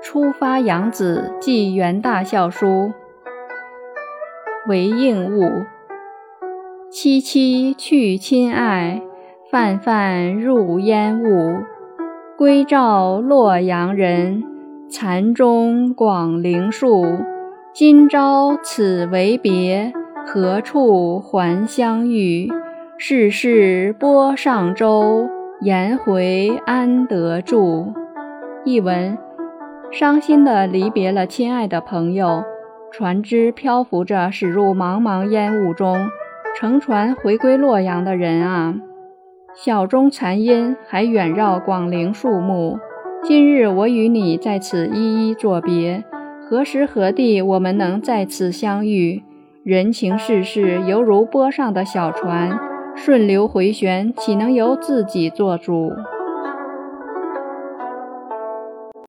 出发扬子寄元大校书，为应物。萋萋去亲爱，泛泛入烟雾。归照洛阳人，残钟广陵树。今朝此为别，何处还相遇？世事波上舟，颜回安得住？译文：伤心地离别了亲爱的朋友，船只漂浮着驶入茫茫烟雾中。乘船回归洛阳的人啊，晓钟残音还远绕广陵树木。今日我与你在此依依作别，何时何地我们能再次相遇？人情世事犹如波上的小船，顺流回旋，岂能由自己做主？